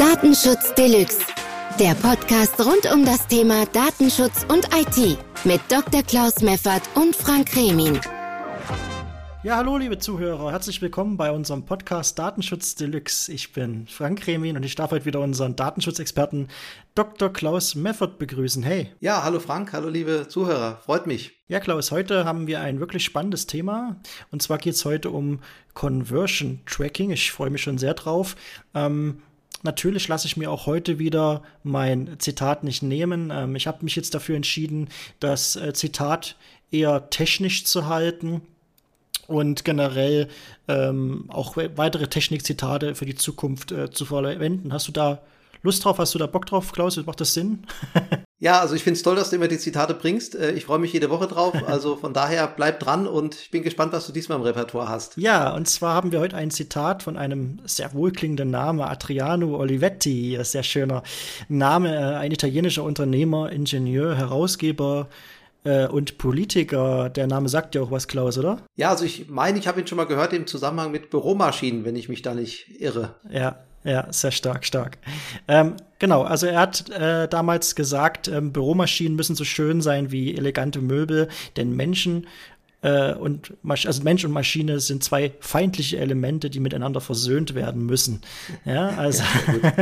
Datenschutz Deluxe. Der Podcast rund um das Thema Datenschutz und IT mit Dr. Klaus Meffert und Frank Remin. Ja, hallo liebe Zuhörer, herzlich willkommen bei unserem Podcast Datenschutz Deluxe. Ich bin Frank Remin und ich darf heute wieder unseren Datenschutzexperten Dr. Klaus Meffert begrüßen. Hey. Ja, hallo Frank, hallo liebe Zuhörer, freut mich. Ja, Klaus, heute haben wir ein wirklich spannendes Thema. Und zwar geht es heute um Conversion Tracking. Ich freue mich schon sehr drauf. Ähm, Natürlich lasse ich mir auch heute wieder mein Zitat nicht nehmen. Ähm, ich habe mich jetzt dafür entschieden, das äh, Zitat eher technisch zu halten und generell ähm, auch weitere Technikzitate für die Zukunft äh, zu verwenden. Hast du da Lust drauf? Hast du da Bock drauf, Klaus? Macht das Sinn? ja, also ich finde es toll, dass du immer die Zitate bringst. Äh, ich freue mich jede Woche drauf. Also von daher bleib dran und ich bin gespannt, was du diesmal im Repertoire hast. Ja, und zwar haben wir heute ein Zitat von einem sehr wohlklingenden Namen, Adriano Olivetti. Sehr schöner Name, äh, ein italienischer Unternehmer, Ingenieur, Herausgeber äh, und Politiker. Der Name sagt ja auch was, Klaus, oder? Ja, also ich meine, ich habe ihn schon mal gehört im Zusammenhang mit Büromaschinen, wenn ich mich da nicht irre. Ja, ja, sehr stark, stark. Ähm, genau, also er hat äh, damals gesagt, ähm, Büromaschinen müssen so schön sein wie elegante Möbel, denn Menschen äh, und also Mensch und Maschine sind zwei feindliche Elemente, die miteinander versöhnt werden müssen. Ja, also,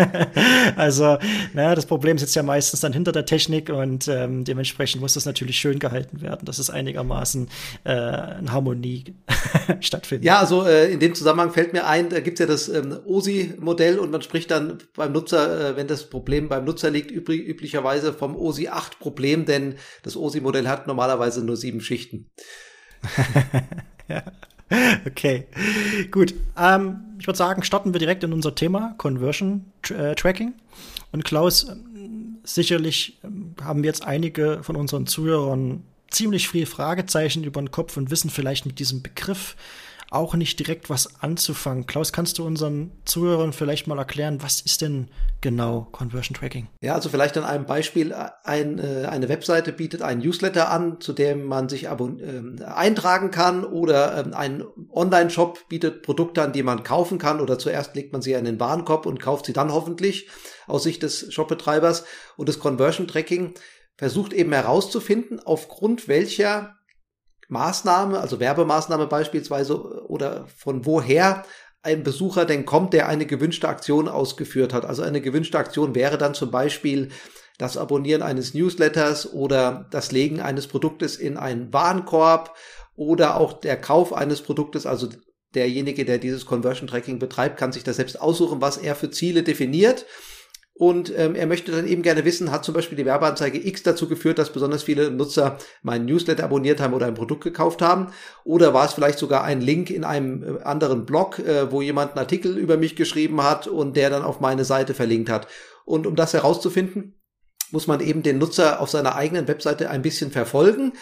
also naja, das Problem sitzt ja meistens dann hinter der Technik und ähm, dementsprechend muss das natürlich schön gehalten werden, dass es einigermaßen äh, in Harmonie stattfindet. Ja, also äh, in dem Zusammenhang fällt mir ein, da gibt's ja das ähm, OSI-Modell und man spricht dann beim Nutzer, äh, wenn das Problem beim Nutzer liegt, üblicherweise vom OSI 8 Problem, denn das OSI-Modell hat normalerweise nur sieben Schichten. ja. Okay, gut. Ähm, ich würde sagen, starten wir direkt in unser Thema Conversion äh, Tracking. Und Klaus, sicherlich ähm, haben jetzt einige von unseren Zuhörern ziemlich viele Fragezeichen über den Kopf und wissen vielleicht mit diesem Begriff auch nicht direkt was anzufangen. Klaus, kannst du unseren Zuhörern vielleicht mal erklären, was ist denn genau Conversion Tracking? Ja, also vielleicht an einem Beispiel. Ein, äh, eine Webseite bietet einen Newsletter an, zu dem man sich äh, eintragen kann oder äh, ein Online-Shop bietet Produkte an, die man kaufen kann oder zuerst legt man sie in den Warenkorb und kauft sie dann hoffentlich aus Sicht des Shopbetreibers. Und das Conversion Tracking versucht eben herauszufinden, aufgrund welcher Maßnahme, also Werbemaßnahme beispielsweise, oder von woher ein Besucher denn kommt, der eine gewünschte Aktion ausgeführt hat. Also eine gewünschte Aktion wäre dann zum Beispiel das Abonnieren eines Newsletters oder das Legen eines Produktes in einen Warenkorb oder auch der Kauf eines Produktes, also derjenige, der dieses Conversion Tracking betreibt, kann sich das selbst aussuchen, was er für Ziele definiert. Und ähm, er möchte dann eben gerne wissen, hat zum Beispiel die Werbeanzeige X dazu geführt, dass besonders viele Nutzer meinen Newsletter abonniert haben oder ein Produkt gekauft haben? Oder war es vielleicht sogar ein Link in einem äh, anderen Blog, äh, wo jemand einen Artikel über mich geschrieben hat und der dann auf meine Seite verlinkt hat? Und um das herauszufinden, muss man eben den Nutzer auf seiner eigenen Webseite ein bisschen verfolgen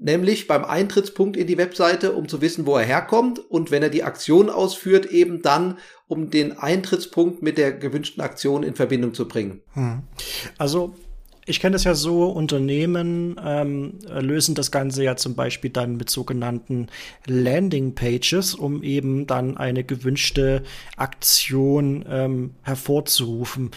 nämlich beim Eintrittspunkt in die Webseite, um zu wissen, wo er herkommt und wenn er die Aktion ausführt, eben dann, um den Eintrittspunkt mit der gewünschten Aktion in Verbindung zu bringen. Hm. Also ich kenne das ja so, Unternehmen ähm, lösen das Ganze ja zum Beispiel dann mit sogenannten Landing Pages, um eben dann eine gewünschte Aktion ähm, hervorzurufen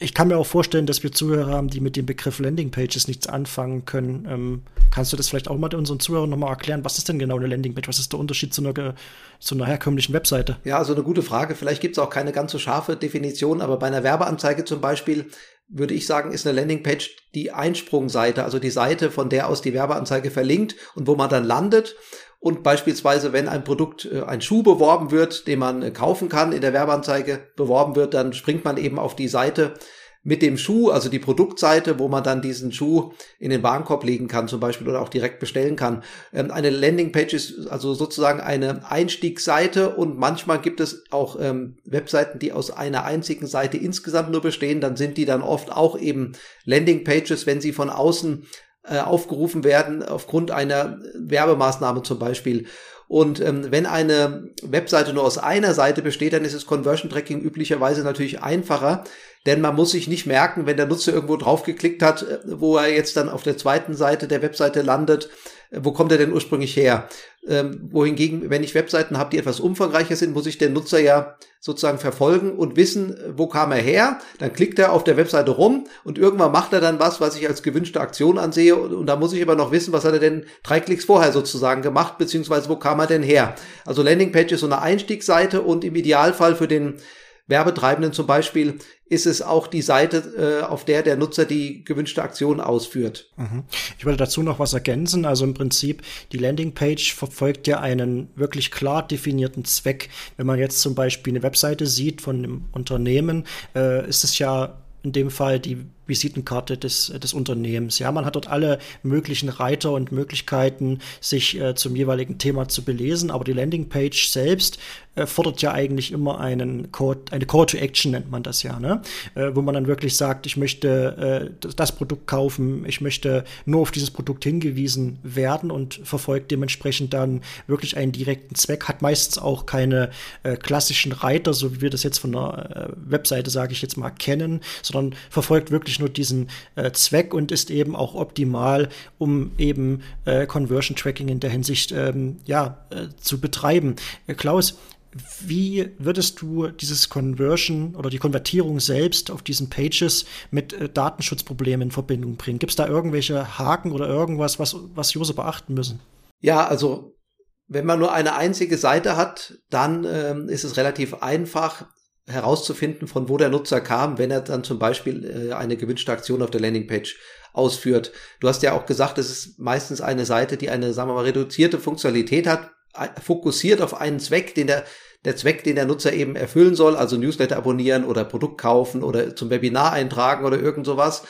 ich kann mir auch vorstellen, dass wir Zuhörer haben, die mit dem Begriff Landingpages nichts anfangen können. Ähm, kannst du das vielleicht auch mal unseren Zuhörern nochmal erklären? Was ist denn genau eine Landingpage? Was ist der Unterschied zu einer, zu einer herkömmlichen Webseite? Ja, also eine gute Frage. Vielleicht gibt es auch keine ganz so scharfe Definition, aber bei einer Werbeanzeige zum Beispiel würde ich sagen, ist eine Landingpage die Einsprungseite, also die Seite, von der aus die Werbeanzeige verlinkt und wo man dann landet. Und beispielsweise, wenn ein Produkt, äh, ein Schuh beworben wird, den man äh, kaufen kann, in der Werbeanzeige beworben wird, dann springt man eben auf die Seite mit dem Schuh, also die Produktseite, wo man dann diesen Schuh in den Warenkorb legen kann zum Beispiel oder auch direkt bestellen kann. Ähm, eine Landingpage ist also sozusagen eine Einstiegsseite und manchmal gibt es auch ähm, Webseiten, die aus einer einzigen Seite insgesamt nur bestehen. Dann sind die dann oft auch eben Landingpages, wenn sie von außen äh, aufgerufen werden aufgrund einer Werbemaßnahme zum Beispiel. Und ähm, wenn eine Webseite nur aus einer Seite besteht, dann ist das Conversion Tracking üblicherweise natürlich einfacher, denn man muss sich nicht merken, wenn der Nutzer irgendwo draufgeklickt hat, äh, wo er jetzt dann auf der zweiten Seite der Webseite landet, äh, wo kommt er denn ursprünglich her? Ähm, wohingegen, wenn ich Webseiten habe, die etwas umfangreicher sind, muss ich den Nutzer ja sozusagen verfolgen und wissen, wo kam er her. Dann klickt er auf der Webseite rum und irgendwann macht er dann was, was ich als gewünschte Aktion ansehe. Und, und da muss ich aber noch wissen, was hat er denn drei Klicks vorher sozusagen gemacht, beziehungsweise wo kam er denn her. Also Landingpage ist so eine Einstiegsseite und im Idealfall für den Werbetreibenden zum Beispiel ist es auch die Seite, äh, auf der der Nutzer die gewünschte Aktion ausführt. Mhm. Ich würde dazu noch was ergänzen. Also im Prinzip, die Landingpage verfolgt ja einen wirklich klar definierten Zweck. Wenn man jetzt zum Beispiel eine Webseite sieht von einem Unternehmen, äh, ist es ja in dem Fall die Visitenkarte des, des Unternehmens. Ja, man hat dort alle möglichen Reiter und Möglichkeiten, sich äh, zum jeweiligen Thema zu belesen, aber die Landingpage selbst äh, fordert ja eigentlich immer einen Code, eine Call to Action nennt man das ja, ne? Äh, wo man dann wirklich sagt, ich möchte äh, das Produkt kaufen, ich möchte nur auf dieses Produkt hingewiesen werden und verfolgt dementsprechend dann wirklich einen direkten Zweck, hat meistens auch keine äh, klassischen Reiter, so wie wir das jetzt von der äh, Webseite, sage ich jetzt mal, kennen, sondern verfolgt wirklich nur diesen äh, Zweck und ist eben auch optimal, um eben äh, Conversion Tracking in der Hinsicht ähm, ja, äh, zu betreiben. Äh, Klaus, wie würdest du dieses Conversion oder die Konvertierung selbst auf diesen Pages mit äh, Datenschutzproblemen in Verbindung bringen? Gibt es da irgendwelche Haken oder irgendwas, was, was User beachten müssen? Ja, also wenn man nur eine einzige Seite hat, dann ähm, ist es relativ einfach herauszufinden, von wo der Nutzer kam, wenn er dann zum Beispiel äh, eine gewünschte Aktion auf der Landingpage ausführt. Du hast ja auch gesagt, es ist meistens eine Seite, die eine, sagen wir mal, reduzierte Funktionalität hat, fokussiert auf einen Zweck, den der der Zweck, den der Nutzer eben erfüllen soll, also Newsletter abonnieren oder Produkt kaufen oder zum Webinar eintragen oder irgend sowas.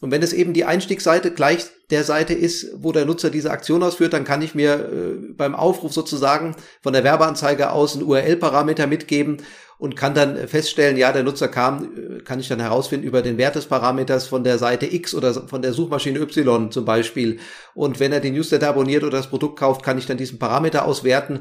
Und wenn es eben die Einstiegsseite gleich der Seite ist, wo der Nutzer diese Aktion ausführt, dann kann ich mir äh, beim Aufruf sozusagen von der Werbeanzeige aus einen URL-Parameter mitgeben und kann dann feststellen, ja, der Nutzer kam, kann ich dann herausfinden über den Wert des Parameters von der Seite X oder von der Suchmaschine Y zum Beispiel. Und wenn er den Newsletter abonniert oder das Produkt kauft, kann ich dann diesen Parameter auswerten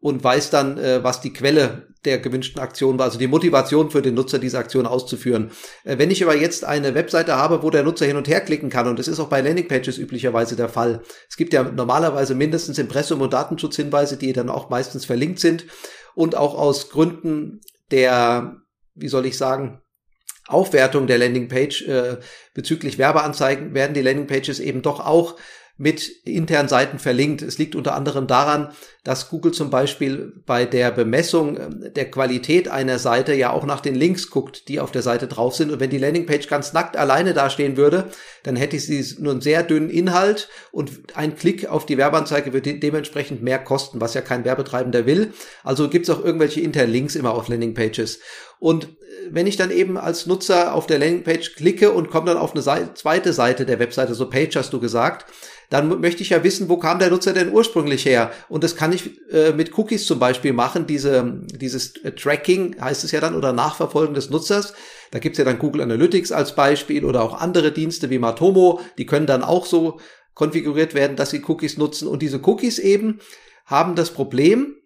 und weiß dann, äh, was die Quelle der gewünschten Aktion war, also die Motivation für den Nutzer, diese Aktion auszuführen. Äh, wenn ich aber jetzt eine Webseite habe, wo der Nutzer hin und her klicken kann, und das ist auch bei Landingpages üblicherweise der Fall. Es gibt ja normalerweise mindestens Impressum- und Datenschutzhinweise, die dann auch meistens verlinkt sind und auch aus Gründen der, wie soll ich sagen, Aufwertung der Landingpage äh, bezüglich Werbeanzeigen werden die Landingpages eben doch auch mit internen Seiten verlinkt. Es liegt unter anderem daran, dass Google zum Beispiel bei der Bemessung ähm, der Qualität einer Seite ja auch nach den Links guckt, die auf der Seite drauf sind. Und wenn die Landingpage ganz nackt alleine dastehen würde, dann hätte sie nur einen sehr dünnen Inhalt und ein Klick auf die Werbeanzeige würde dementsprechend mehr kosten, was ja kein Werbetreibender will. Also gibt es auch irgendwelche internen Links immer auf Landingpages. Und äh, wenn ich dann eben als Nutzer auf der Landingpage klicke und komme dann auf eine Seite, zweite Seite der Webseite, so Page hast du gesagt, dann möchte ich ja wissen, wo kam der Nutzer denn ursprünglich her? Und das kann ich äh, mit Cookies zum Beispiel machen, diese, dieses Tracking heißt es ja dann oder Nachverfolgen des Nutzers. Da gibt's ja dann Google Analytics als Beispiel oder auch andere Dienste wie Matomo, die können dann auch so konfiguriert werden, dass sie Cookies nutzen. Und diese Cookies eben haben das Problem,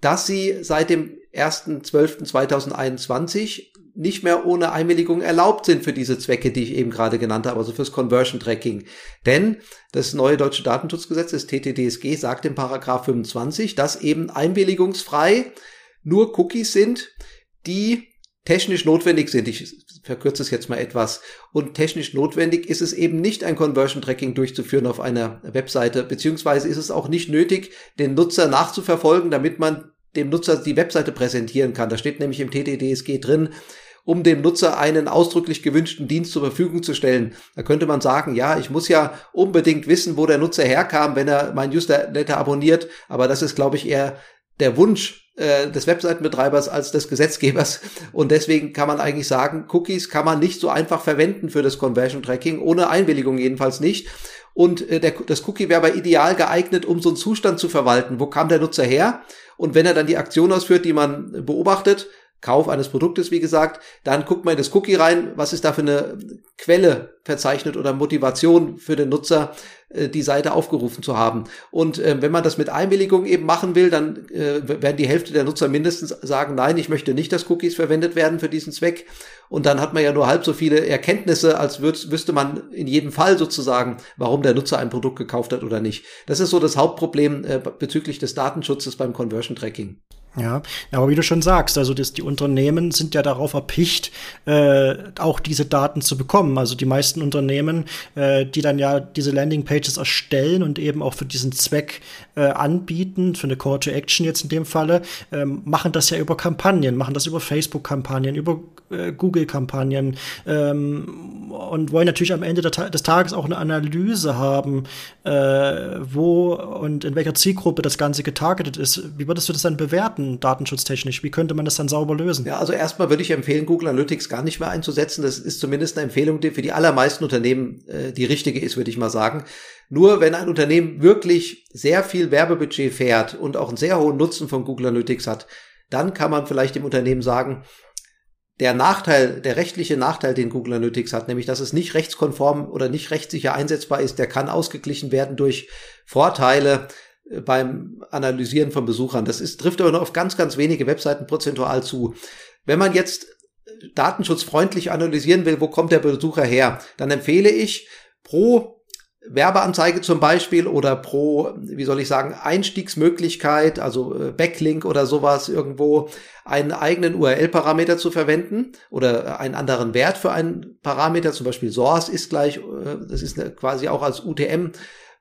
dass sie seit dem 1.12.2021 nicht mehr ohne Einwilligung erlaubt sind für diese Zwecke, die ich eben gerade genannt habe, also fürs Conversion Tracking. Denn das neue deutsche Datenschutzgesetz, das TTDSG, sagt im Paragraph 25, dass eben einwilligungsfrei nur Cookies sind, die technisch notwendig sind. Ich verkürze es jetzt mal etwas. Und technisch notwendig ist es eben nicht, ein Conversion Tracking durchzuführen auf einer Webseite, beziehungsweise ist es auch nicht nötig, den Nutzer nachzuverfolgen, damit man dem Nutzer die Webseite präsentieren kann. Da steht nämlich im TTDSG drin, um dem Nutzer einen ausdrücklich gewünschten Dienst zur Verfügung zu stellen. Da könnte man sagen, ja, ich muss ja unbedingt wissen, wo der Nutzer herkam, wenn er mein Newsletter abonniert, aber das ist, glaube ich, eher der Wunsch äh, des Webseitenbetreibers als des Gesetzgebers. Und deswegen kann man eigentlich sagen, Cookies kann man nicht so einfach verwenden für das Conversion Tracking, ohne Einwilligung jedenfalls nicht. Und äh, der, das Cookie wäre aber ideal geeignet, um so einen Zustand zu verwalten. Wo kam der Nutzer her? Und wenn er dann die Aktion ausführt, die man beobachtet, Kauf eines Produktes, wie gesagt, dann guckt man in das Cookie rein, was ist da für eine Quelle verzeichnet oder Motivation für den Nutzer, äh, die Seite aufgerufen zu haben. Und äh, wenn man das mit Einwilligung eben machen will, dann äh, werden die Hälfte der Nutzer mindestens sagen, nein, ich möchte nicht, dass Cookies verwendet werden für diesen Zweck. Und dann hat man ja nur halb so viele Erkenntnisse, als würd, wüsste man in jedem Fall sozusagen, warum der Nutzer ein Produkt gekauft hat oder nicht. Das ist so das Hauptproblem äh, bezüglich des Datenschutzes beim Conversion Tracking. Ja, aber wie du schon sagst, also das, die Unternehmen sind ja darauf erpicht, äh, auch diese Daten zu bekommen. Also die meisten Unternehmen, äh, die dann ja diese Landingpages erstellen und eben auch für diesen Zweck äh, anbieten, für eine Call to Action jetzt in dem Falle, ähm, machen das ja über Kampagnen, machen das über Facebook-Kampagnen, über äh, Google-Kampagnen ähm, und wollen natürlich am Ende des Tages auch eine Analyse haben, äh, wo und in welcher Zielgruppe das Ganze getargetet ist. Wie würdest du das dann bewerten? Daten, datenschutztechnisch? Wie könnte man das dann sauber lösen? Ja, also erstmal würde ich empfehlen, Google Analytics gar nicht mehr einzusetzen. Das ist zumindest eine Empfehlung, die für die allermeisten Unternehmen äh, die richtige ist, würde ich mal sagen. Nur wenn ein Unternehmen wirklich sehr viel Werbebudget fährt und auch einen sehr hohen Nutzen von Google Analytics hat, dann kann man vielleicht dem Unternehmen sagen, der Nachteil, der rechtliche Nachteil, den Google Analytics hat, nämlich dass es nicht rechtskonform oder nicht rechtssicher einsetzbar ist, der kann ausgeglichen werden durch Vorteile, beim Analysieren von Besuchern. Das ist, trifft aber nur auf ganz, ganz wenige Webseiten prozentual zu. Wenn man jetzt datenschutzfreundlich analysieren will, wo kommt der Besucher her, dann empfehle ich pro Werbeanzeige zum Beispiel oder pro, wie soll ich sagen, Einstiegsmöglichkeit, also äh, Backlink oder sowas irgendwo, einen eigenen URL-Parameter zu verwenden oder einen anderen Wert für einen Parameter, zum Beispiel Source ist gleich, äh, das ist quasi auch als UTM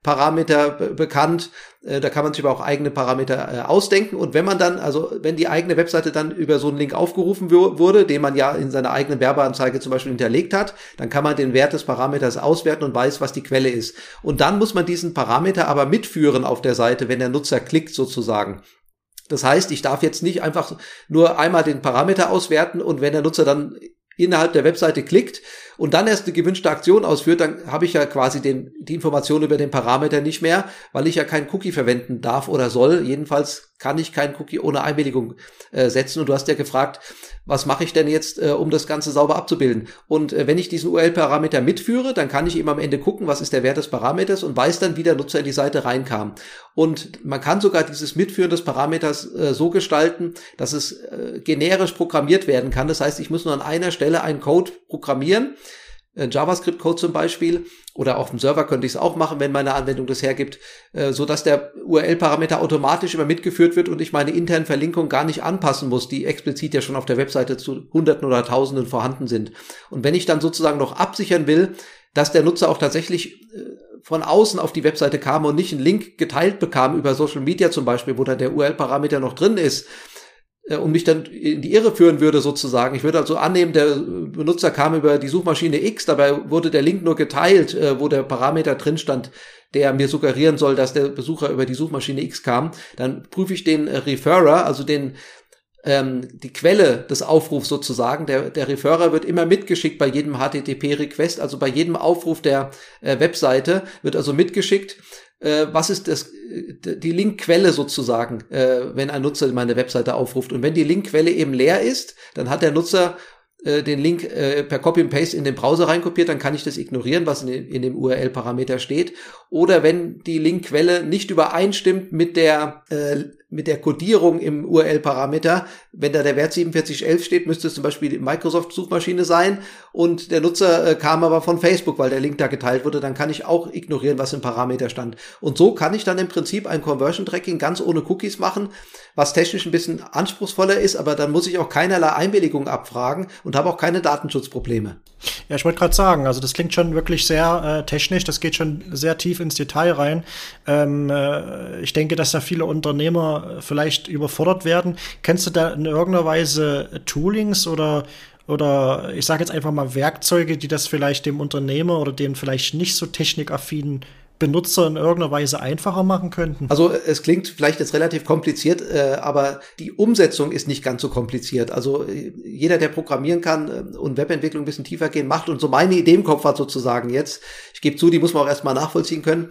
Parameter bekannt. Äh, da kann man sich aber auch eigene Parameter äh, ausdenken. Und wenn man dann, also wenn die eigene Webseite dann über so einen Link aufgerufen wurde, den man ja in seiner eigenen Werbeanzeige zum Beispiel hinterlegt hat, dann kann man den Wert des Parameters auswerten und weiß, was die Quelle ist. Und dann muss man diesen Parameter aber mitführen auf der Seite, wenn der Nutzer klickt sozusagen. Das heißt, ich darf jetzt nicht einfach nur einmal den Parameter auswerten und wenn der Nutzer dann innerhalb der Webseite klickt, und dann erst eine gewünschte Aktion ausführt, dann habe ich ja quasi den, die Information über den Parameter nicht mehr, weil ich ja keinen Cookie verwenden darf oder soll. Jedenfalls kann ich keinen Cookie ohne Einwilligung äh, setzen. Und du hast ja gefragt, was mache ich denn jetzt, äh, um das Ganze sauber abzubilden? Und äh, wenn ich diesen URL-Parameter mitführe, dann kann ich eben am Ende gucken, was ist der Wert des Parameters und weiß dann, wie der Nutzer in die Seite reinkam. Und man kann sogar dieses Mitführen des Parameters äh, so gestalten, dass es äh, generisch programmiert werden kann. Das heißt, ich muss nur an einer Stelle einen Code programmieren, äh, JavaScript-Code zum Beispiel, oder auf dem Server könnte ich es auch machen, wenn meine Anwendung das hergibt, äh, so dass der URL-Parameter automatisch immer mitgeführt wird und ich meine internen Verlinkungen gar nicht anpassen muss, die explizit ja schon auf der Webseite zu Hunderten oder Tausenden vorhanden sind. Und wenn ich dann sozusagen noch absichern will, dass der Nutzer auch tatsächlich äh, von außen auf die Webseite kam und nicht einen Link geteilt bekam über Social Media zum Beispiel, wo dann der URL-Parameter noch drin ist, und mich dann in die Irre führen würde sozusagen. Ich würde also annehmen, der Benutzer kam über die Suchmaschine X, dabei wurde der Link nur geteilt, äh, wo der Parameter drin stand, der mir suggerieren soll, dass der Besucher über die Suchmaschine X kam. Dann prüfe ich den Referrer, also den ähm, die Quelle des Aufrufs sozusagen. Der, der Referrer wird immer mitgeschickt bei jedem HTTP-Request, also bei jedem Aufruf der äh, Webseite wird also mitgeschickt äh, was ist das, die Linkquelle sozusagen, äh, wenn ein Nutzer meine Webseite aufruft. Und wenn die Linkquelle eben leer ist, dann hat der Nutzer äh, den Link äh, per Copy and Paste in den Browser reinkopiert, dann kann ich das ignorieren, was in, in dem URL-Parameter steht. Oder wenn die Linkquelle nicht übereinstimmt mit der äh, mit der Codierung im URL-Parameter, wenn da der Wert 4711 steht, müsste es zum Beispiel die Microsoft-Suchmaschine sein und der Nutzer äh, kam aber von Facebook, weil der Link da geteilt wurde, dann kann ich auch ignorieren, was im Parameter stand. Und so kann ich dann im Prinzip ein Conversion-Tracking ganz ohne Cookies machen, was technisch ein bisschen anspruchsvoller ist, aber dann muss ich auch keinerlei Einwilligung abfragen und habe auch keine Datenschutzprobleme. Ja, ich wollte gerade sagen, also das klingt schon wirklich sehr äh, technisch, das geht schon sehr tief ins Detail rein. Ähm, äh, ich denke, dass da viele Unternehmer vielleicht überfordert werden. Kennst du da in irgendeiner Weise Toolings oder oder ich sage jetzt einfach mal Werkzeuge, die das vielleicht dem Unternehmer oder dem vielleicht nicht so technikaffinen Benutzer in irgendeiner Weise einfacher machen könnten? Also es klingt vielleicht jetzt relativ kompliziert, äh, aber die Umsetzung ist nicht ganz so kompliziert. Also jeder, der programmieren kann äh, und Webentwicklung ein bisschen tiefer gehen macht und so meine Idee im Kopf hat sozusagen jetzt, ich gebe zu, die muss man auch erstmal nachvollziehen können,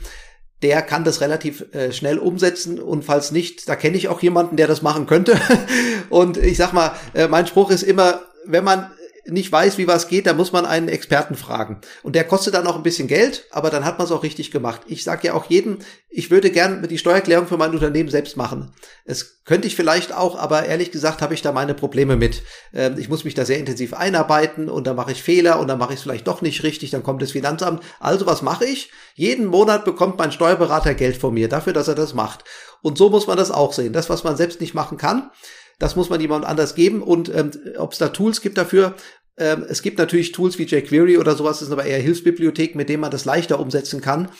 der kann das relativ äh, schnell umsetzen und falls nicht, da kenne ich auch jemanden, der das machen könnte. und ich sag mal, äh, mein Spruch ist immer, wenn man nicht weiß, wie was geht, dann muss man einen Experten fragen. Und der kostet dann auch ein bisschen Geld, aber dann hat man es auch richtig gemacht. Ich sage ja auch jedem, ich würde gern die Steuererklärung für mein Unternehmen selbst machen. Es könnte ich vielleicht auch, aber ehrlich gesagt habe ich da meine Probleme mit. Ähm, ich muss mich da sehr intensiv einarbeiten und dann mache ich Fehler und dann mache ich es vielleicht doch nicht richtig, dann kommt das Finanzamt. Also was mache ich? Jeden Monat bekommt mein Steuerberater Geld von mir dafür, dass er das macht. Und so muss man das auch sehen. Das, was man selbst nicht machen kann, das muss man jemand anders geben. Und ähm, ob es da Tools gibt dafür, ähm, es gibt natürlich Tools wie jQuery oder sowas, das sind aber eher Hilfsbibliotheken, mit denen man das leichter umsetzen kann.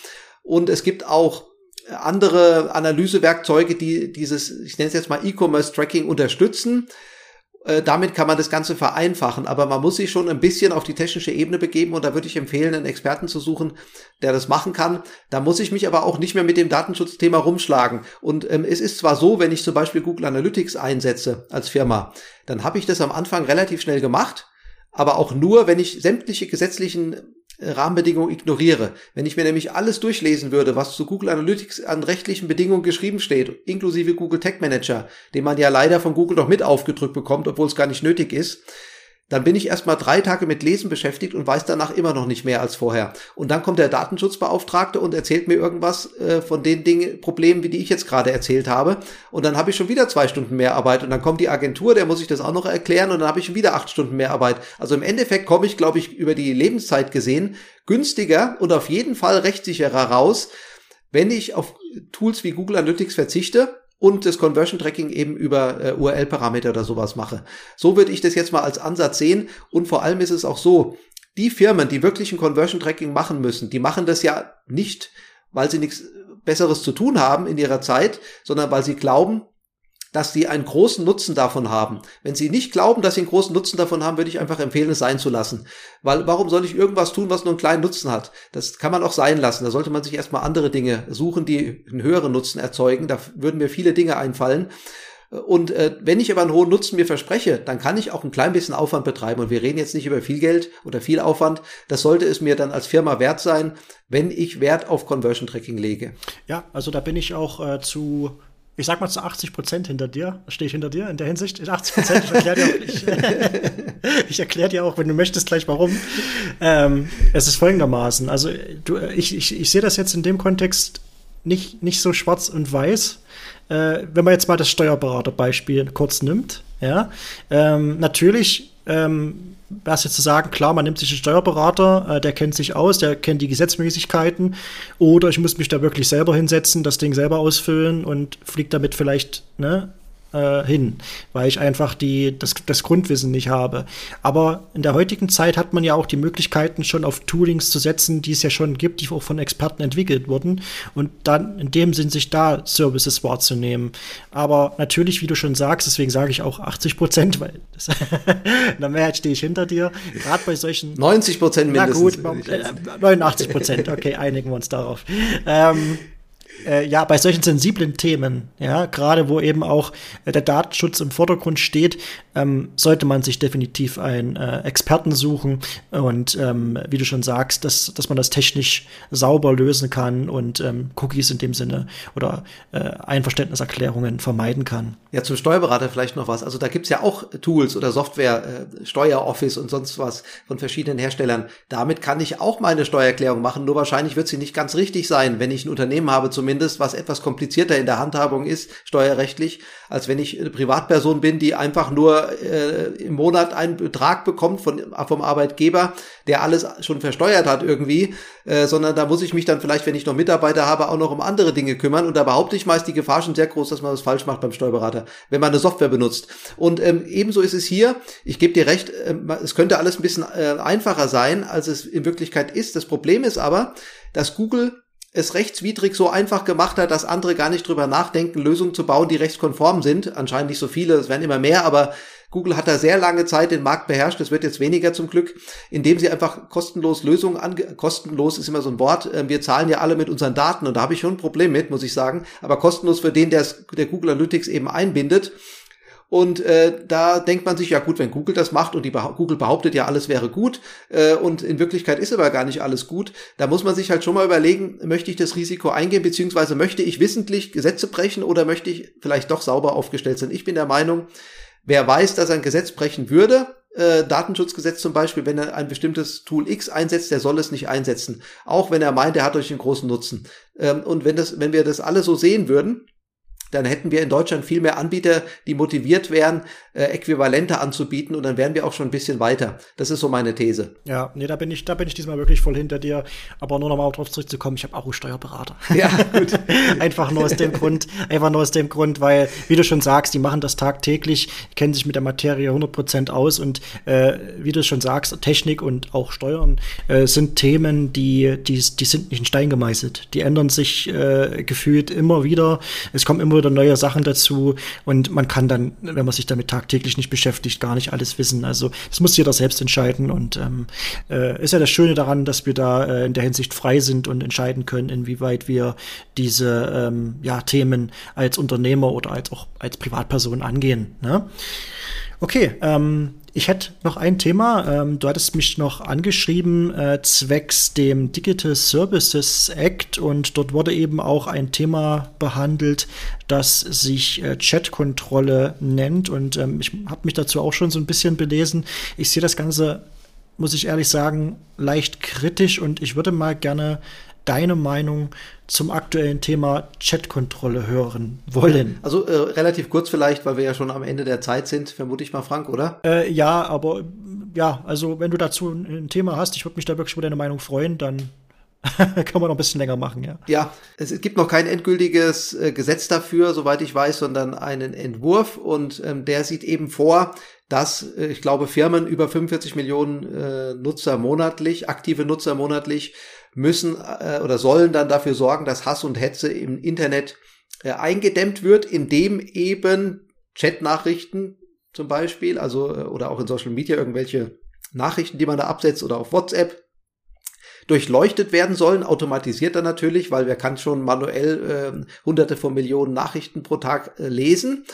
Und es gibt auch andere Analysewerkzeuge, die dieses, ich nenne es jetzt mal E-Commerce-Tracking unterstützen. Äh, damit kann man das Ganze vereinfachen, aber man muss sich schon ein bisschen auf die technische Ebene begeben und da würde ich empfehlen, einen Experten zu suchen, der das machen kann. Da muss ich mich aber auch nicht mehr mit dem Datenschutzthema rumschlagen. Und ähm, es ist zwar so, wenn ich zum Beispiel Google Analytics einsetze als Firma, dann habe ich das am Anfang relativ schnell gemacht, aber auch nur, wenn ich sämtliche gesetzlichen Rahmenbedingungen ignoriere. Wenn ich mir nämlich alles durchlesen würde, was zu Google Analytics an rechtlichen Bedingungen geschrieben steht, inklusive Google Tag Manager, den man ja leider von Google noch mit aufgedrückt bekommt, obwohl es gar nicht nötig ist, dann bin ich erstmal drei Tage mit Lesen beschäftigt und weiß danach immer noch nicht mehr als vorher. Und dann kommt der Datenschutzbeauftragte und erzählt mir irgendwas äh, von den Dingen, Problemen, wie die ich jetzt gerade erzählt habe. Und dann habe ich schon wieder zwei Stunden mehr Arbeit. Und dann kommt die Agentur, der muss ich das auch noch erklären und dann habe ich schon wieder acht Stunden mehr Arbeit. Also im Endeffekt komme ich, glaube ich, über die Lebenszeit gesehen günstiger und auf jeden Fall rechtssicherer raus, wenn ich auf Tools wie Google Analytics verzichte und das Conversion Tracking eben über äh, URL-Parameter oder sowas mache. So würde ich das jetzt mal als Ansatz sehen. Und vor allem ist es auch so, die Firmen, die wirklich ein Conversion Tracking machen müssen, die machen das ja nicht, weil sie nichts Besseres zu tun haben in ihrer Zeit, sondern weil sie glauben, dass sie einen großen Nutzen davon haben. Wenn sie nicht glauben, dass sie einen großen Nutzen davon haben, würde ich einfach empfehlen, es sein zu lassen. Weil warum soll ich irgendwas tun, was nur einen kleinen Nutzen hat? Das kann man auch sein lassen. Da sollte man sich erstmal andere Dinge suchen, die einen höheren Nutzen erzeugen. Da würden mir viele Dinge einfallen. Und äh, wenn ich aber einen hohen Nutzen mir verspreche, dann kann ich auch ein klein bisschen Aufwand betreiben. Und wir reden jetzt nicht über viel Geld oder viel Aufwand. Das sollte es mir dann als Firma wert sein, wenn ich Wert auf Conversion Tracking lege. Ja, also da bin ich auch äh, zu ich sag mal zu 80 Prozent hinter dir, stehe ich hinter dir in der Hinsicht. 80 Prozent, ich erkläre dir auch, ich, ich erkläre dir auch, wenn du möchtest, gleich warum. Ähm, es ist folgendermaßen, also du, ich, ich, ich sehe das jetzt in dem Kontext nicht, nicht so schwarz und weiß. Äh, wenn man jetzt mal das Steuerberaterbeispiel kurz nimmt, ja, ähm, natürlich ähm, wäre es jetzt zu sagen, klar, man nimmt sich einen Steuerberater, äh, der kennt sich aus, der kennt die Gesetzmäßigkeiten, oder ich muss mich da wirklich selber hinsetzen, das Ding selber ausfüllen und fliegt damit vielleicht ne, äh, hin, weil ich einfach die, das, das Grundwissen nicht habe. Aber in der heutigen Zeit hat man ja auch die Möglichkeiten, schon auf Toolings zu setzen, die es ja schon gibt, die auch von Experten entwickelt wurden und dann in dem Sinn sich da Services wahrzunehmen. Aber natürlich, wie du schon sagst, deswegen sage ich auch 80 Prozent, weil das, in der Mehrheit stehe ich hinter dir. Gerade bei solchen 90 Prozent mindestens. Na gut, äh, 89 Prozent, okay, einigen wir uns darauf. Ähm, äh, ja, bei solchen sensiblen Themen, ja, gerade wo eben auch äh, der Datenschutz im Vordergrund steht, ähm, sollte man sich definitiv einen äh, Experten suchen und ähm, wie du schon sagst, dass, dass man das technisch sauber lösen kann und ähm, Cookies in dem Sinne oder äh, Einverständniserklärungen vermeiden kann. Ja, zum Steuerberater vielleicht noch was. Also da gibt's ja auch Tools oder Software, äh, Steueroffice und sonst was von verschiedenen Herstellern. Damit kann ich auch meine Steuererklärung machen, nur wahrscheinlich wird sie nicht ganz richtig sein, wenn ich ein Unternehmen habe zumindest, was etwas komplizierter in der Handhabung ist, steuerrechtlich, als wenn ich eine Privatperson bin, die einfach nur äh, im Monat einen Betrag bekommt von, vom Arbeitgeber, der alles schon versteuert hat irgendwie, äh, sondern da muss ich mich dann vielleicht, wenn ich noch Mitarbeiter habe, auch noch um andere Dinge kümmern. Und da behaupte ich meist die Gefahr schon sehr groß, dass man was falsch macht beim Steuerberater, wenn man eine Software benutzt. Und ähm, ebenso ist es hier, ich gebe dir recht, äh, es könnte alles ein bisschen äh, einfacher sein, als es in Wirklichkeit ist. Das Problem ist aber, dass Google es rechtswidrig so einfach gemacht hat, dass andere gar nicht drüber nachdenken, Lösungen zu bauen, die rechtskonform sind. Anscheinend nicht so viele, es werden immer mehr, aber Google hat da sehr lange Zeit den Markt beherrscht, es wird jetzt weniger zum Glück, indem sie einfach kostenlos Lösungen ange kostenlos ist immer so ein Wort, ähm, wir zahlen ja alle mit unseren Daten und da habe ich schon ein Problem mit, muss ich sagen, aber kostenlos für den, der, der Google Analytics eben einbindet und äh, da denkt man sich, ja gut, wenn Google das macht und die Beha Google behauptet ja, alles wäre gut äh, und in Wirklichkeit ist aber gar nicht alles gut, da muss man sich halt schon mal überlegen, möchte ich das Risiko eingehen, beziehungsweise möchte ich wissentlich Gesetze brechen oder möchte ich vielleicht doch sauber aufgestellt sein. Ich bin der Meinung, wer weiß, dass er ein Gesetz brechen würde, äh, Datenschutzgesetz zum Beispiel, wenn er ein bestimmtes Tool X einsetzt, der soll es nicht einsetzen. Auch wenn er meint, er hat euch einen großen Nutzen. Ähm, und wenn das, wenn wir das alle so sehen würden, dann hätten wir in Deutschland viel mehr Anbieter, die motiviert wären, äh, Äquivalente anzubieten und dann wären wir auch schon ein bisschen weiter. Das ist so meine These. Ja, nee, da bin ich, da bin ich diesmal wirklich voll hinter dir. Aber nur noch mal drauf zurückzukommen, ich habe auch einen Steuerberater. Ja, gut. einfach nur aus dem Grund, einfach nur aus dem Grund, weil, wie du schon sagst, die machen das tagtäglich, kennen sich mit der Materie 100% aus und äh, wie du schon sagst, Technik und auch Steuern äh, sind Themen, die, die, die sind nicht in Stein gemeißelt. Die ändern sich äh, gefühlt immer wieder. Es kommen immer wieder neue Sachen dazu und man kann dann, wenn man sich damit tagtäglich nicht beschäftigt, gar nicht alles wissen. Also das muss jeder selbst entscheiden und ähm, äh, ist ja das Schöne daran, dass wir da äh, in der Hinsicht frei sind und entscheiden können, inwieweit wir diese ähm, ja, Themen als Unternehmer oder als auch als Privatperson angehen. Ne? Okay, ähm, ich hätte noch ein Thema. Ähm, du hattest mich noch angeschrieben äh, zwecks dem Digital Services Act und dort wurde eben auch ein Thema behandelt, das sich äh, Chatkontrolle nennt und ähm, ich habe mich dazu auch schon so ein bisschen belesen. Ich sehe das Ganze, muss ich ehrlich sagen, leicht kritisch und ich würde mal gerne deine Meinung zum aktuellen Thema Chatkontrolle hören wollen. Also äh, relativ kurz vielleicht, weil wir ja schon am Ende der Zeit sind, vermute ich mal, Frank, oder? Äh, ja, aber ja, also wenn du dazu ein Thema hast, ich würde mich da wirklich über deine Meinung freuen, dann kann man noch ein bisschen länger machen, ja. Ja, es gibt noch kein endgültiges äh, Gesetz dafür, soweit ich weiß, sondern einen Entwurf und ähm, der sieht eben vor, dass äh, ich glaube Firmen über 45 Millionen äh, Nutzer monatlich, aktive Nutzer monatlich müssen äh, oder sollen dann dafür sorgen, dass Hass und Hetze im Internet äh, eingedämmt wird, indem eben Chatnachrichten zum Beispiel, also äh, oder auch in Social Media irgendwelche Nachrichten, die man da absetzt oder auf WhatsApp durchleuchtet werden sollen, automatisiert dann natürlich, weil wer kann schon manuell äh, hunderte von Millionen Nachrichten pro Tag äh, lesen.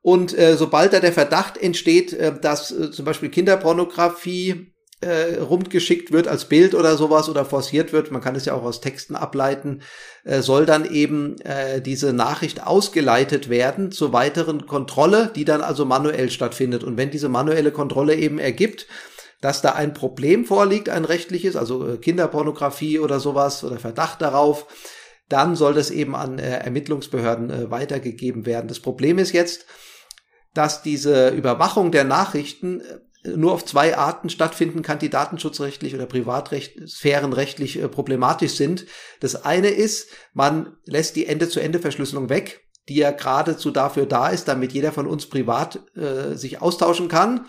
Und äh, sobald da der Verdacht entsteht, äh, dass äh, zum Beispiel Kinderpornografie äh, rumgeschickt wird als Bild oder sowas oder forciert wird, man kann es ja auch aus Texten ableiten, äh, soll dann eben äh, diese Nachricht ausgeleitet werden zur weiteren Kontrolle, die dann also manuell stattfindet. Und wenn diese manuelle Kontrolle eben ergibt, dass da ein Problem vorliegt, ein rechtliches, also äh, Kinderpornografie oder sowas oder Verdacht darauf, dann soll das eben an äh, Ermittlungsbehörden äh, weitergegeben werden. Das Problem ist jetzt, dass diese Überwachung der Nachrichten nur auf zwei Arten stattfinden kann, die datenschutzrechtlich oder privatrecht, sphärenrechtlich äh, problematisch sind. Das eine ist, man lässt die Ende-zu-Ende-Verschlüsselung weg, die ja geradezu dafür da ist, damit jeder von uns privat äh, sich austauschen kann.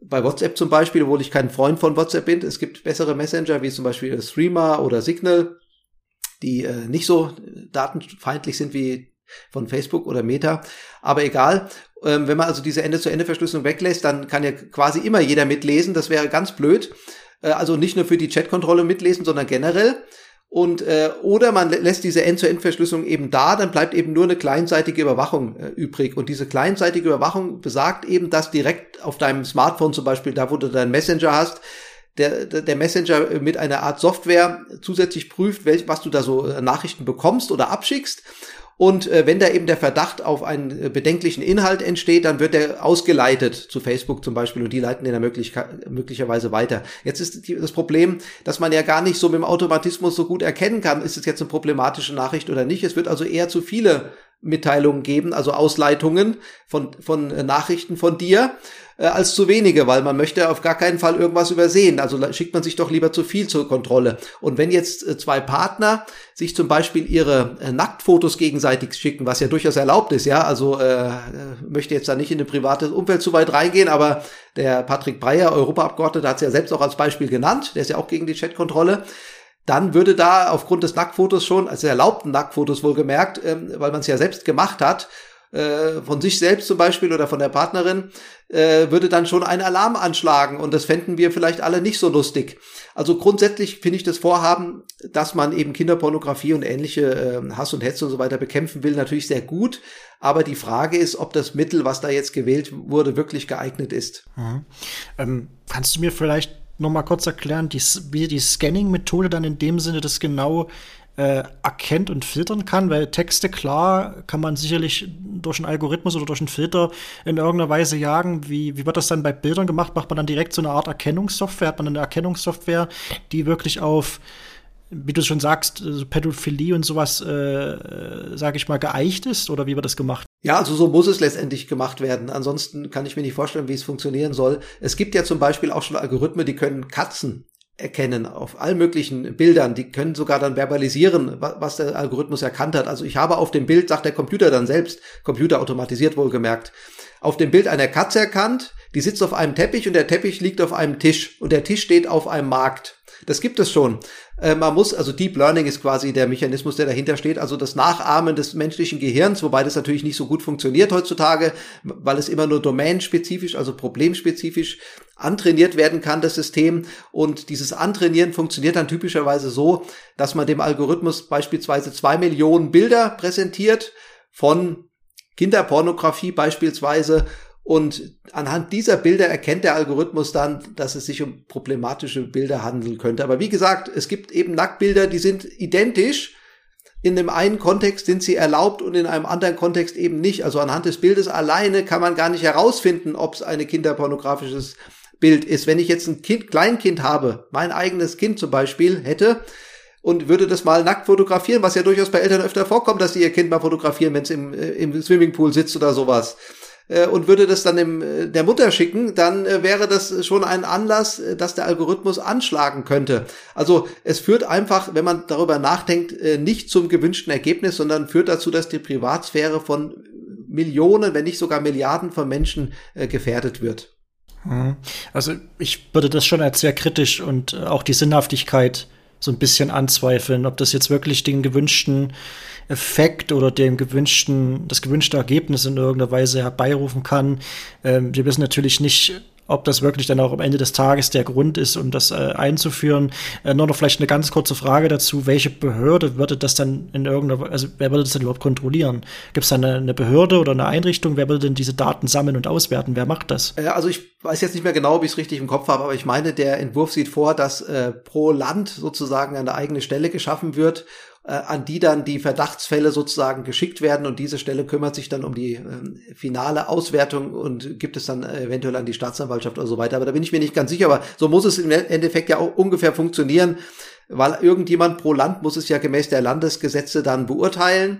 Bei WhatsApp zum Beispiel, obwohl ich kein Freund von WhatsApp bin, es gibt bessere Messenger wie zum Beispiel Streamer oder Signal, die äh, nicht so datenfeindlich sind wie von Facebook oder Meta. Aber egal. Ähm, wenn man also diese Ende-zu-Ende-Verschlüsselung weglässt, dann kann ja quasi immer jeder mitlesen. Das wäre ganz blöd. Äh, also nicht nur für die Chatkontrolle mitlesen, sondern generell. Und äh, oder man lässt diese End-zu-End-Verschlüsselung eben da, dann bleibt eben nur eine kleinseitige Überwachung äh, übrig. Und diese kleinseitige Überwachung besagt eben, dass direkt auf deinem Smartphone zum Beispiel, da wo du deinen Messenger hast, der, der Messenger mit einer Art Software zusätzlich prüft, welch, was du da so äh, Nachrichten bekommst oder abschickst und äh, wenn da eben der Verdacht auf einen äh, bedenklichen Inhalt entsteht, dann wird er ausgeleitet zu Facebook zum Beispiel und die leiten den dann möglicherweise weiter. Jetzt ist die, das Problem, dass man ja gar nicht so mit dem Automatismus so gut erkennen kann, ist es jetzt eine problematische Nachricht oder nicht. Es wird also eher zu viele Mitteilungen geben, also Ausleitungen von, von äh, Nachrichten von dir äh, als zu wenige, weil man möchte auf gar keinen Fall irgendwas übersehen. Also schickt man sich doch lieber zu viel zur Kontrolle. Und wenn jetzt äh, zwei Partner sich zum Beispiel ihre äh, Nacktfotos gegenseitig schicken, was ja durchaus erlaubt ist, ja, also äh, möchte jetzt da nicht in ein privates Umfeld zu weit reingehen, aber der Patrick Breyer, Europaabgeordneter, hat es ja selbst auch als Beispiel genannt, der ist ja auch gegen die Chatkontrolle dann würde da aufgrund des Nacktfotos schon, also erlaubten Nacktfotos wohlgemerkt, ähm, weil man es ja selbst gemacht hat, äh, von sich selbst zum Beispiel oder von der Partnerin, äh, würde dann schon ein Alarm anschlagen und das fänden wir vielleicht alle nicht so lustig. Also grundsätzlich finde ich das Vorhaben, dass man eben Kinderpornografie und ähnliche äh, Hass und Hetze und so weiter bekämpfen will, natürlich sehr gut. Aber die Frage ist, ob das Mittel, was da jetzt gewählt wurde, wirklich geeignet ist. Mhm. Ähm, kannst du mir vielleicht noch mal kurz erklären, die, wie die Scanning-Methode dann in dem Sinne das genau äh, erkennt und filtern kann, weil Texte klar kann man sicherlich durch einen Algorithmus oder durch einen Filter in irgendeiner Weise jagen. Wie, wie wird das dann bei Bildern gemacht? Macht man dann direkt so eine Art Erkennungssoftware? Hat man eine Erkennungssoftware, die wirklich auf wie du schon sagst, so Pädophilie und sowas, äh, sage ich mal, geeicht ist? Oder wie wird das gemacht? Ja, also so muss es letztendlich gemacht werden. Ansonsten kann ich mir nicht vorstellen, wie es funktionieren soll. Es gibt ja zum Beispiel auch schon Algorithmen, die können Katzen erkennen auf allen möglichen Bildern. Die können sogar dann verbalisieren, was der Algorithmus erkannt hat. Also ich habe auf dem Bild, sagt der Computer dann selbst, Computer automatisiert wohlgemerkt, auf dem Bild eine Katze erkannt, die sitzt auf einem Teppich und der Teppich liegt auf einem Tisch und der Tisch steht auf einem Markt. Das gibt es schon. Äh, man muss, also Deep Learning ist quasi der Mechanismus, der dahinter steht, also das Nachahmen des menschlichen Gehirns, wobei das natürlich nicht so gut funktioniert heutzutage, weil es immer nur domainspezifisch, also problemspezifisch antrainiert werden kann, das System. Und dieses Antrainieren funktioniert dann typischerweise so, dass man dem Algorithmus beispielsweise zwei Millionen Bilder präsentiert von Kinderpornografie beispielsweise und anhand dieser Bilder erkennt der Algorithmus dann, dass es sich um problematische Bilder handeln könnte. Aber wie gesagt, es gibt eben Nacktbilder, die sind identisch. In dem einen Kontext sind sie erlaubt und in einem anderen Kontext eben nicht. Also anhand des Bildes alleine kann man gar nicht herausfinden, ob es ein kinderpornografisches Bild ist. Wenn ich jetzt ein Kind, Kleinkind habe, mein eigenes Kind zum Beispiel hätte, und würde das mal nackt fotografieren, was ja durchaus bei Eltern öfter vorkommt, dass sie ihr Kind mal fotografieren, wenn es im, äh, im Swimmingpool sitzt oder sowas äh, und würde das dann dem, äh, der Mutter schicken, dann äh, wäre das schon ein Anlass, dass der Algorithmus anschlagen könnte. Also es führt einfach, wenn man darüber nachdenkt, nicht zum gewünschten Ergebnis, sondern führt dazu, dass die Privatsphäre von Millionen, wenn nicht sogar Milliarden von Menschen äh, gefährdet wird. Mhm. Also ich würde das schon als sehr kritisch und auch die Sinnhaftigkeit so ein bisschen anzweifeln, ob das jetzt wirklich den gewünschten Effekt oder dem gewünschten, das gewünschte Ergebnis in irgendeiner Weise herbeirufen kann. Ähm, wir wissen natürlich nicht, ob das wirklich dann auch am Ende des Tages der Grund ist, um das äh, einzuführen. Äh, nur noch vielleicht eine ganz kurze Frage dazu. Welche Behörde würde das dann in irgendeiner, also wer würde das denn überhaupt kontrollieren? Gibt es da eine, eine, Behörde oder eine Einrichtung? Wer würde denn diese Daten sammeln und auswerten? Wer macht das? Äh, also ich weiß jetzt nicht mehr genau, ob ich es richtig im Kopf habe, aber ich meine, der Entwurf sieht vor, dass äh, pro Land sozusagen eine eigene Stelle geschaffen wird an die dann die Verdachtsfälle sozusagen geschickt werden und diese Stelle kümmert sich dann um die ähm, finale Auswertung und gibt es dann äh, eventuell an die Staatsanwaltschaft oder so weiter. Aber da bin ich mir nicht ganz sicher, aber so muss es im Endeffekt ja auch ungefähr funktionieren, weil irgendjemand pro Land muss es ja gemäß der Landesgesetze dann beurteilen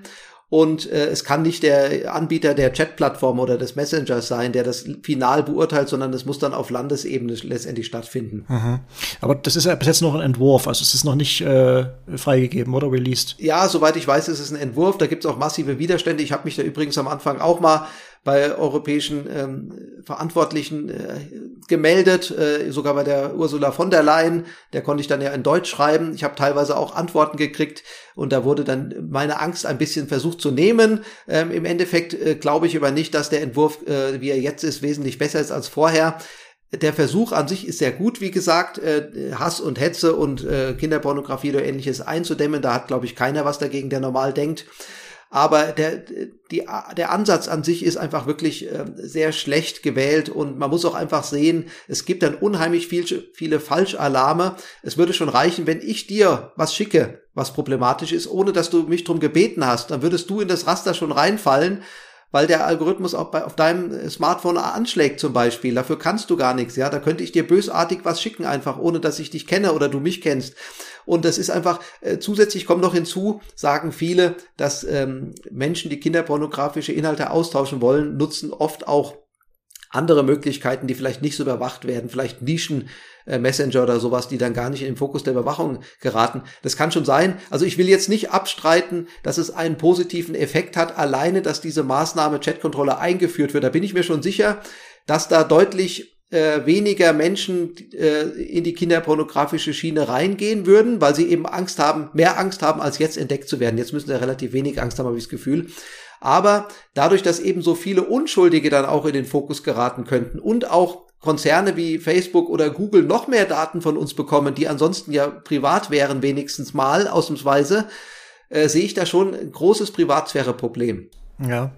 und äh, es kann nicht der Anbieter der Chat-Plattform oder des Messengers sein, der das final beurteilt, sondern es muss dann auf Landesebene letztendlich stattfinden. Mhm. Aber das ist ja bis jetzt noch ein Entwurf, also es ist noch nicht äh, freigegeben oder released. Ja, soweit ich weiß, ist es ein Entwurf. Da gibt es auch massive Widerstände. Ich habe mich da übrigens am Anfang auch mal bei europäischen ähm, Verantwortlichen äh, gemeldet, äh, sogar bei der Ursula von der Leyen. Der konnte ich dann ja in Deutsch schreiben. Ich habe teilweise auch Antworten gekriegt und da wurde dann meine Angst ein bisschen versucht zu nehmen. Ähm, Im Endeffekt äh, glaube ich aber nicht, dass der Entwurf, äh, wie er jetzt ist, wesentlich besser ist als vorher. Der Versuch an sich ist sehr gut, wie gesagt, äh, Hass und Hetze und äh, Kinderpornografie oder ähnliches einzudämmen. Da hat, glaube ich, keiner was dagegen, der normal denkt. Aber der, die, der Ansatz an sich ist einfach wirklich äh, sehr schlecht gewählt und man muss auch einfach sehen, es gibt dann unheimlich viel, viele Falschalarme. Es würde schon reichen, wenn ich dir was schicke, was problematisch ist, ohne dass du mich drum gebeten hast. Dann würdest du in das Raster schon reinfallen weil der Algorithmus auch bei, auf deinem Smartphone anschlägt zum Beispiel. Dafür kannst du gar nichts, ja. Da könnte ich dir bösartig was schicken einfach, ohne dass ich dich kenne oder du mich kennst. Und das ist einfach, äh, zusätzlich kommt noch hinzu, sagen viele, dass ähm, Menschen, die kinderpornografische Inhalte austauschen wollen, nutzen oft auch andere Möglichkeiten, die vielleicht nicht so überwacht werden, vielleicht Nischen äh, Messenger oder sowas, die dann gar nicht in den Fokus der Überwachung geraten. Das kann schon sein. Also ich will jetzt nicht abstreiten, dass es einen positiven Effekt hat, alleine, dass diese Maßnahme Chatkontrolle eingeführt wird. Da bin ich mir schon sicher, dass da deutlich äh, weniger Menschen äh, in die kinderpornografische Schiene reingehen würden, weil sie eben Angst haben, mehr Angst haben, als jetzt entdeckt zu werden. Jetzt müssen sie relativ wenig Angst haben, habe ich das Gefühl. Aber dadurch, dass eben so viele Unschuldige dann auch in den Fokus geraten könnten und auch Konzerne wie Facebook oder Google noch mehr Daten von uns bekommen, die ansonsten ja privat wären, wenigstens mal ausnahmsweise, äh, sehe ich da schon ein großes Privatsphäre-Problem. Ja,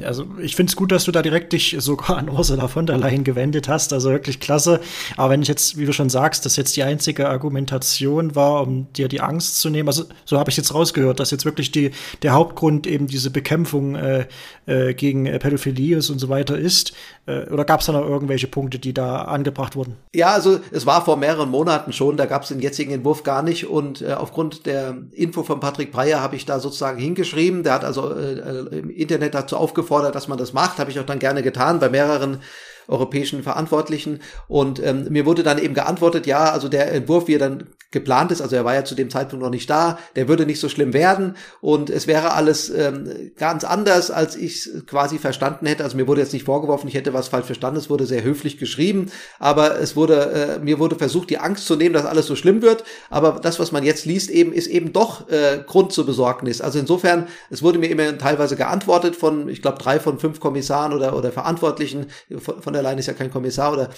also ich finde es gut, dass du da direkt dich sogar an Ursula von der Leyen gewendet hast. Also wirklich klasse. Aber wenn ich jetzt, wie du schon sagst, das jetzt die einzige Argumentation war, um dir die Angst zu nehmen, also so habe ich jetzt rausgehört, dass jetzt wirklich die, der Hauptgrund eben diese Bekämpfung äh, äh, gegen äh, Pädophilie ist und so weiter ist. Äh, oder gab es da noch irgendwelche Punkte, die da angebracht wurden? Ja, also es war vor mehreren Monaten schon, da gab es den jetzigen Entwurf gar nicht. Und äh, aufgrund der Info von Patrick Breyer habe ich da sozusagen hingeschrieben. Der hat also äh, äh Internet dazu aufgefordert, dass man das macht. Habe ich auch dann gerne getan bei mehreren europäischen Verantwortlichen. Und ähm, mir wurde dann eben geantwortet, ja, also der Entwurf, wie er dann geplant ist, also er war ja zu dem Zeitpunkt noch nicht da, der würde nicht so schlimm werden und es wäre alles ähm, ganz anders, als ich quasi verstanden hätte. Also mir wurde jetzt nicht vorgeworfen, ich hätte was falsch verstanden, es wurde sehr höflich geschrieben, aber es wurde, äh, mir wurde versucht, die Angst zu nehmen, dass alles so schlimm wird. Aber das, was man jetzt liest, eben, ist eben doch äh, Grund zur Besorgnis. Also insofern, es wurde mir immer teilweise geantwortet von, ich glaube, drei von fünf Kommissaren oder, oder Verantwortlichen, von, der Leyen ist ja kein Kommissar oder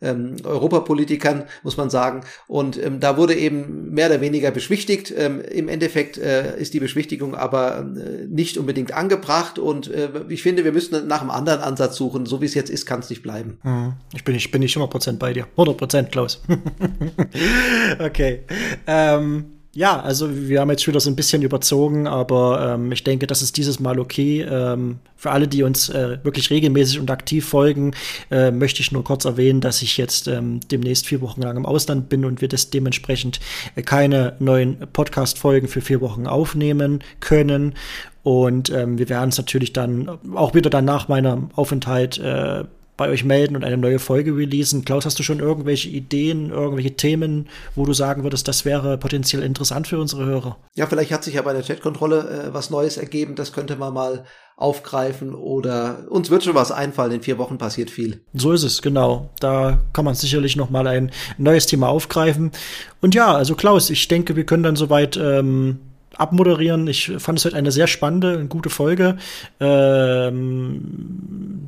ähm, Europapolitikern, muss man sagen. Und ähm, da wurde eben mehr oder weniger beschwichtigt. Ähm, Im Endeffekt äh, ist die Beschwichtigung aber äh, nicht unbedingt angebracht. Und äh, ich finde, wir müssen nach einem anderen Ansatz suchen. So wie es jetzt ist, kann es nicht bleiben. Mhm. Ich bin ich bin nicht 100% bei dir. 100% Klaus. okay. Ähm ja, also wir haben jetzt schon wieder so ein bisschen überzogen, aber ähm, ich denke, das ist dieses Mal okay. Ähm, für alle, die uns äh, wirklich regelmäßig und aktiv folgen, äh, möchte ich nur kurz erwähnen, dass ich jetzt ähm, demnächst vier Wochen lang im Ausland bin und wir das dementsprechend äh, keine neuen Podcast-Folgen für vier Wochen aufnehmen können. Und ähm, wir werden es natürlich dann auch wieder dann nach meinem Aufenthalt äh, bei euch melden und eine neue Folge releasen. Klaus, hast du schon irgendwelche Ideen, irgendwelche Themen, wo du sagen würdest, das wäre potenziell interessant für unsere Hörer? Ja, vielleicht hat sich ja bei der Chatkontrolle äh, was Neues ergeben. Das könnte man mal aufgreifen oder uns wird schon was einfallen. In vier Wochen passiert viel. So ist es, genau. Da kann man sicherlich noch mal ein neues Thema aufgreifen. Und ja, also Klaus, ich denke, wir können dann soweit ähm, abmoderieren. Ich fand es heute eine sehr spannende und gute Folge. Ähm,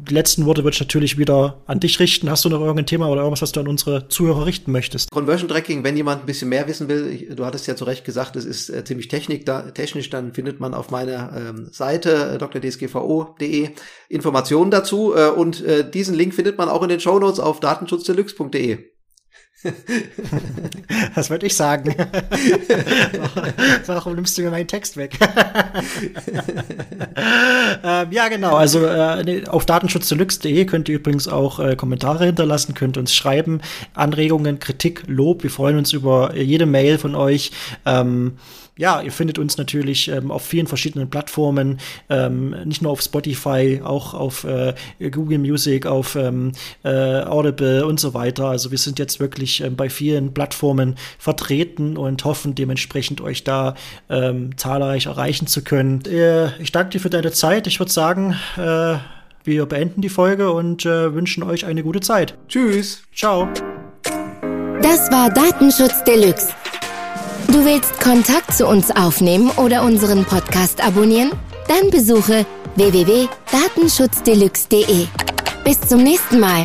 die letzten Worte würde ich natürlich wieder an dich richten. Hast du noch irgendein Thema oder irgendwas, was du an unsere Zuhörer richten möchtest? Conversion Tracking, wenn jemand ein bisschen mehr wissen will, du hattest ja zu Recht gesagt, es ist äh, ziemlich Technik da, technisch, dann findet man auf meiner ähm, Seite äh, drdsgvo.de Informationen dazu äh, und äh, diesen Link findet man auch in den Shownotes auf datenschutzdeluxe.de. das würde ich sagen. Warum nimmst du mir meinen Text weg? ähm, ja, genau. Also äh, auf datenschutzdeluxe.de könnt ihr übrigens auch äh, Kommentare hinterlassen, könnt uns schreiben, Anregungen, Kritik, Lob. Wir freuen uns über jede Mail von euch. Ähm, ja, ihr findet uns natürlich ähm, auf vielen verschiedenen Plattformen, ähm, nicht nur auf Spotify, auch auf äh, Google Music, auf ähm, äh, Audible und so weiter. Also wir sind jetzt wirklich ähm, bei vielen Plattformen vertreten und hoffen dementsprechend euch da ähm, zahlreich erreichen zu können. Äh, ich danke dir für deine Zeit. Ich würde sagen, äh, wir beenden die Folge und äh, wünschen euch eine gute Zeit. Tschüss. Ciao. Das war Datenschutz Deluxe Du willst Kontakt zu uns aufnehmen oder unseren Podcast abonnieren? Dann besuche www.datenschutzdeluxe.de. Bis zum nächsten Mal.